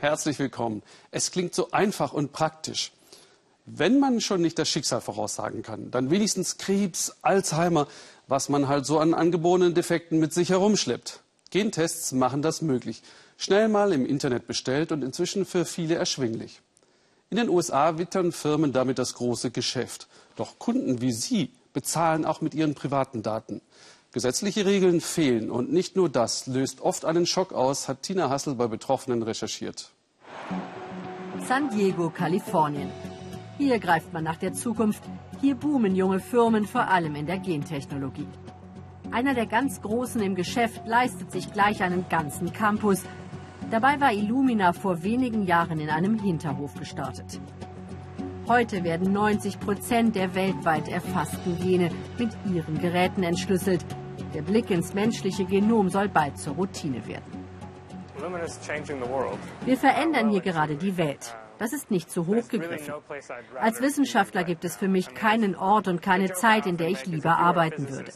Herzlich willkommen. Es klingt so einfach und praktisch. Wenn man schon nicht das Schicksal voraussagen kann, dann wenigstens Krebs, Alzheimer, was man halt so an angeborenen Defekten mit sich herumschleppt. Gentests machen das möglich. Schnell mal im Internet bestellt und inzwischen für viele erschwinglich. In den USA wittern Firmen damit das große Geschäft. Doch Kunden wie Sie bezahlen auch mit ihren privaten Daten. Gesetzliche Regeln fehlen und nicht nur das löst oft einen Schock aus, hat Tina Hassel bei Betroffenen recherchiert. San Diego, Kalifornien. Hier greift man nach der Zukunft. Hier boomen junge Firmen, vor allem in der Gentechnologie. Einer der ganz Großen im Geschäft leistet sich gleich einen ganzen Campus. Dabei war Illumina vor wenigen Jahren in einem Hinterhof gestartet. Heute werden 90 Prozent der weltweit erfassten Gene mit ihren Geräten entschlüsselt. Der Blick ins menschliche Genom soll bald zur Routine werden. Wir verändern hier gerade die Welt. Das ist nicht zu hoch gegriffen. Als Wissenschaftler gibt es für mich keinen Ort und keine Zeit, in der ich lieber arbeiten würde.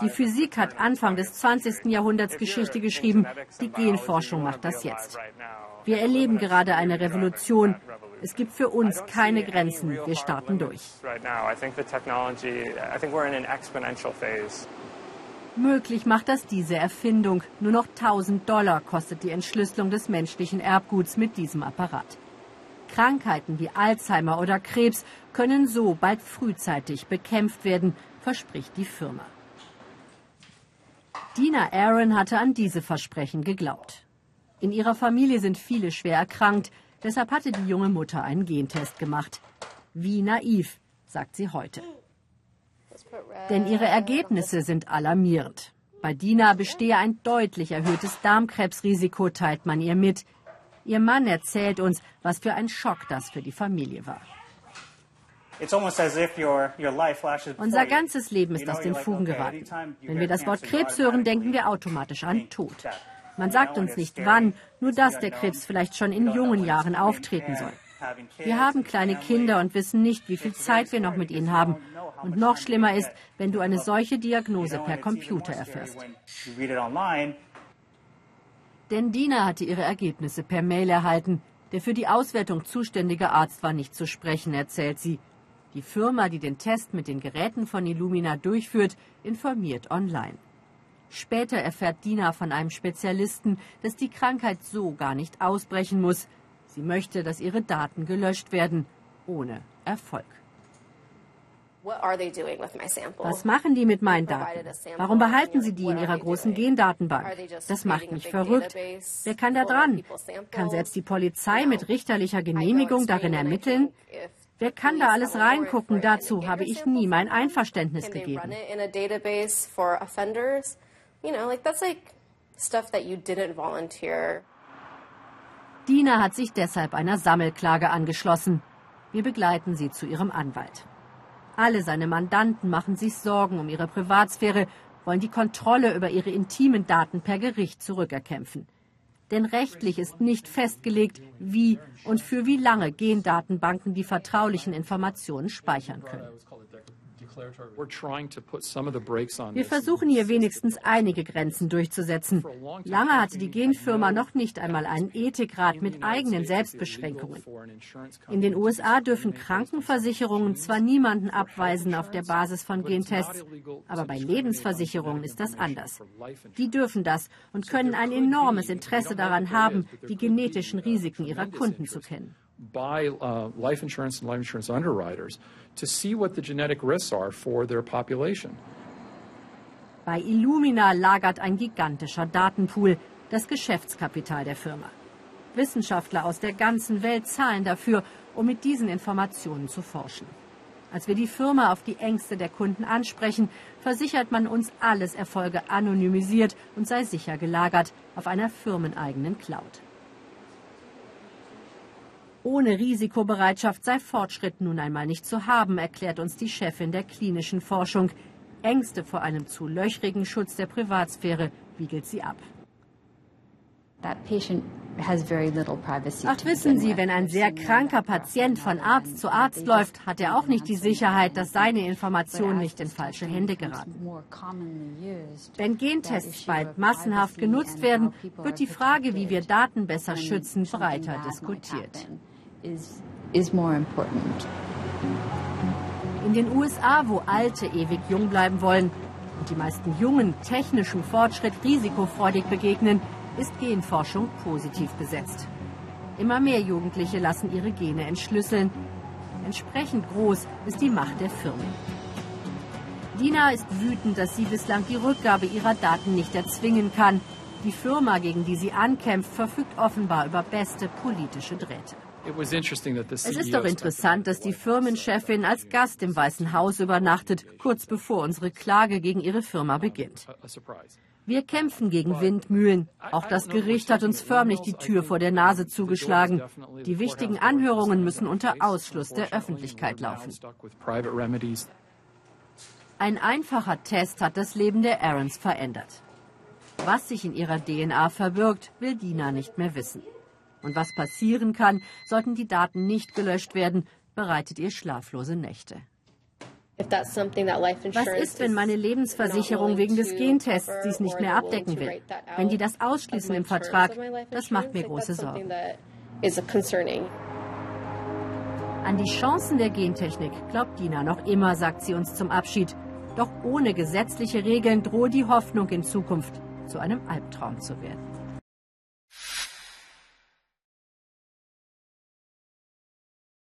Die Physik hat Anfang des 20. Jahrhunderts Geschichte geschrieben. Die Genforschung macht das jetzt. Wir erleben gerade eine Revolution. Es gibt für uns keine Grenzen. Wir starten durch. Möglich macht das diese Erfindung. Nur noch 1000 Dollar kostet die Entschlüsselung des menschlichen Erbguts mit diesem Apparat. Krankheiten wie Alzheimer oder Krebs können so bald frühzeitig bekämpft werden, verspricht die Firma. Dina Aaron hatte an diese Versprechen geglaubt. In ihrer Familie sind viele schwer erkrankt, deshalb hatte die junge Mutter einen Gentest gemacht. Wie naiv, sagt sie heute. Denn ihre Ergebnisse sind alarmierend. Bei Dina bestehe ein deutlich erhöhtes Darmkrebsrisiko, teilt man ihr mit. Ihr Mann erzählt uns, was für ein Schock das für die Familie war. Unser ganzes Leben ist aus den Fugen geraten. Wenn wir das Wort Krebs hören, denken wir automatisch an Tod. Man sagt uns nicht wann, nur dass der Krebs vielleicht schon in jungen Jahren auftreten soll. Wir haben kleine Kinder und wissen nicht, wie viel Zeit wir noch mit ihnen haben. Und noch schlimmer ist, wenn du eine solche Diagnose per Computer erfährst. Denn Dina hatte ihre Ergebnisse per Mail erhalten. Der für die Auswertung zuständige Arzt war nicht zu sprechen, erzählt sie. Die Firma, die den Test mit den Geräten von Illumina durchführt, informiert online. Später erfährt Dina von einem Spezialisten, dass die Krankheit so gar nicht ausbrechen muss. Sie möchte, dass ihre Daten gelöscht werden, ohne Erfolg. Was machen die mit meinen Daten? Warum behalten sie die in ihrer großen Gendatenbank? Das macht mich verrückt. Wer kann da dran? Kann selbst die Polizei mit richterlicher Genehmigung darin ermitteln? Wer kann da alles reingucken? Dazu habe ich nie mein Einverständnis gegeben. Dina hat sich deshalb einer Sammelklage angeschlossen. Wir begleiten sie zu ihrem Anwalt. Alle seine Mandanten machen sich Sorgen um ihre Privatsphäre, wollen die Kontrolle über ihre intimen Daten per Gericht zurückerkämpfen. Denn rechtlich ist nicht festgelegt, wie und für wie lange Gendatenbanken die vertraulichen Informationen speichern können. Wir versuchen hier wenigstens einige Grenzen durchzusetzen. Lange hatte die Genfirma noch nicht einmal einen Ethikrat mit eigenen Selbstbeschränkungen. In den USA dürfen Krankenversicherungen zwar niemanden abweisen auf der Basis von Gentests, aber bei Lebensversicherungen ist das anders. Die dürfen das und können ein enormes Interesse daran haben, die genetischen Risiken ihrer Kunden zu kennen. By uh, life insurance and life insurance underwriters to see what the genetic risks are for their population. Bei Illumina lagert ein gigantischer Datenpool, das Geschäftskapital der Firma. Wissenschaftler aus der ganzen Welt zahlen dafür, um mit diesen Informationen zu forschen. Als wir die Firma auf die Ängste der Kunden ansprechen, versichert man uns, alles erfolge anonymisiert und sei sicher gelagert auf einer firmeneigenen Cloud. Ohne Risikobereitschaft sei Fortschritt nun einmal nicht zu haben, erklärt uns die Chefin der klinischen Forschung. Ängste vor einem zu löchrigen Schutz der Privatsphäre wiegelt sie ab. Ach, wissen Sie, wenn ein sehr kranker Patient von Arzt zu Arzt läuft, hat er auch nicht die Sicherheit, dass seine Informationen nicht in falsche Hände geraten. Wenn Gentests bald massenhaft genutzt werden, wird die Frage, wie wir Daten besser schützen, breiter diskutiert. In den USA, wo Alte ewig jung bleiben wollen und die meisten Jungen technischem Fortschritt risikofreudig begegnen, ist Genforschung positiv besetzt. Immer mehr Jugendliche lassen ihre Gene entschlüsseln. Entsprechend groß ist die Macht der Firmen. Dina ist wütend, dass sie bislang die Rückgabe ihrer Daten nicht erzwingen kann. Die Firma, gegen die sie ankämpft, verfügt offenbar über beste politische Drähte. Es ist doch interessant, dass die Firmenchefin als Gast im Weißen Haus übernachtet, kurz bevor unsere Klage gegen ihre Firma beginnt. Wir kämpfen gegen Windmühlen. Auch das Gericht hat uns förmlich die Tür vor der Nase zugeschlagen. Die wichtigen Anhörungen müssen unter Ausschluss der Öffentlichkeit laufen. Ein einfacher Test hat das Leben der Aarons verändert. Was sich in ihrer DNA verbirgt, will Dina nicht mehr wissen. Und was passieren kann, sollten die Daten nicht gelöscht werden, bereitet ihr schlaflose Nächte. Was ist, wenn meine Lebensversicherung wegen des Gentests dies nicht mehr abdecken will? Wenn die das ausschließen im Vertrag, das macht mir große Sorgen. An die Chancen der Gentechnik glaubt Dina noch immer, sagt sie uns zum Abschied. Doch ohne gesetzliche Regeln drohe die Hoffnung in Zukunft zu einem Albtraum zu werden.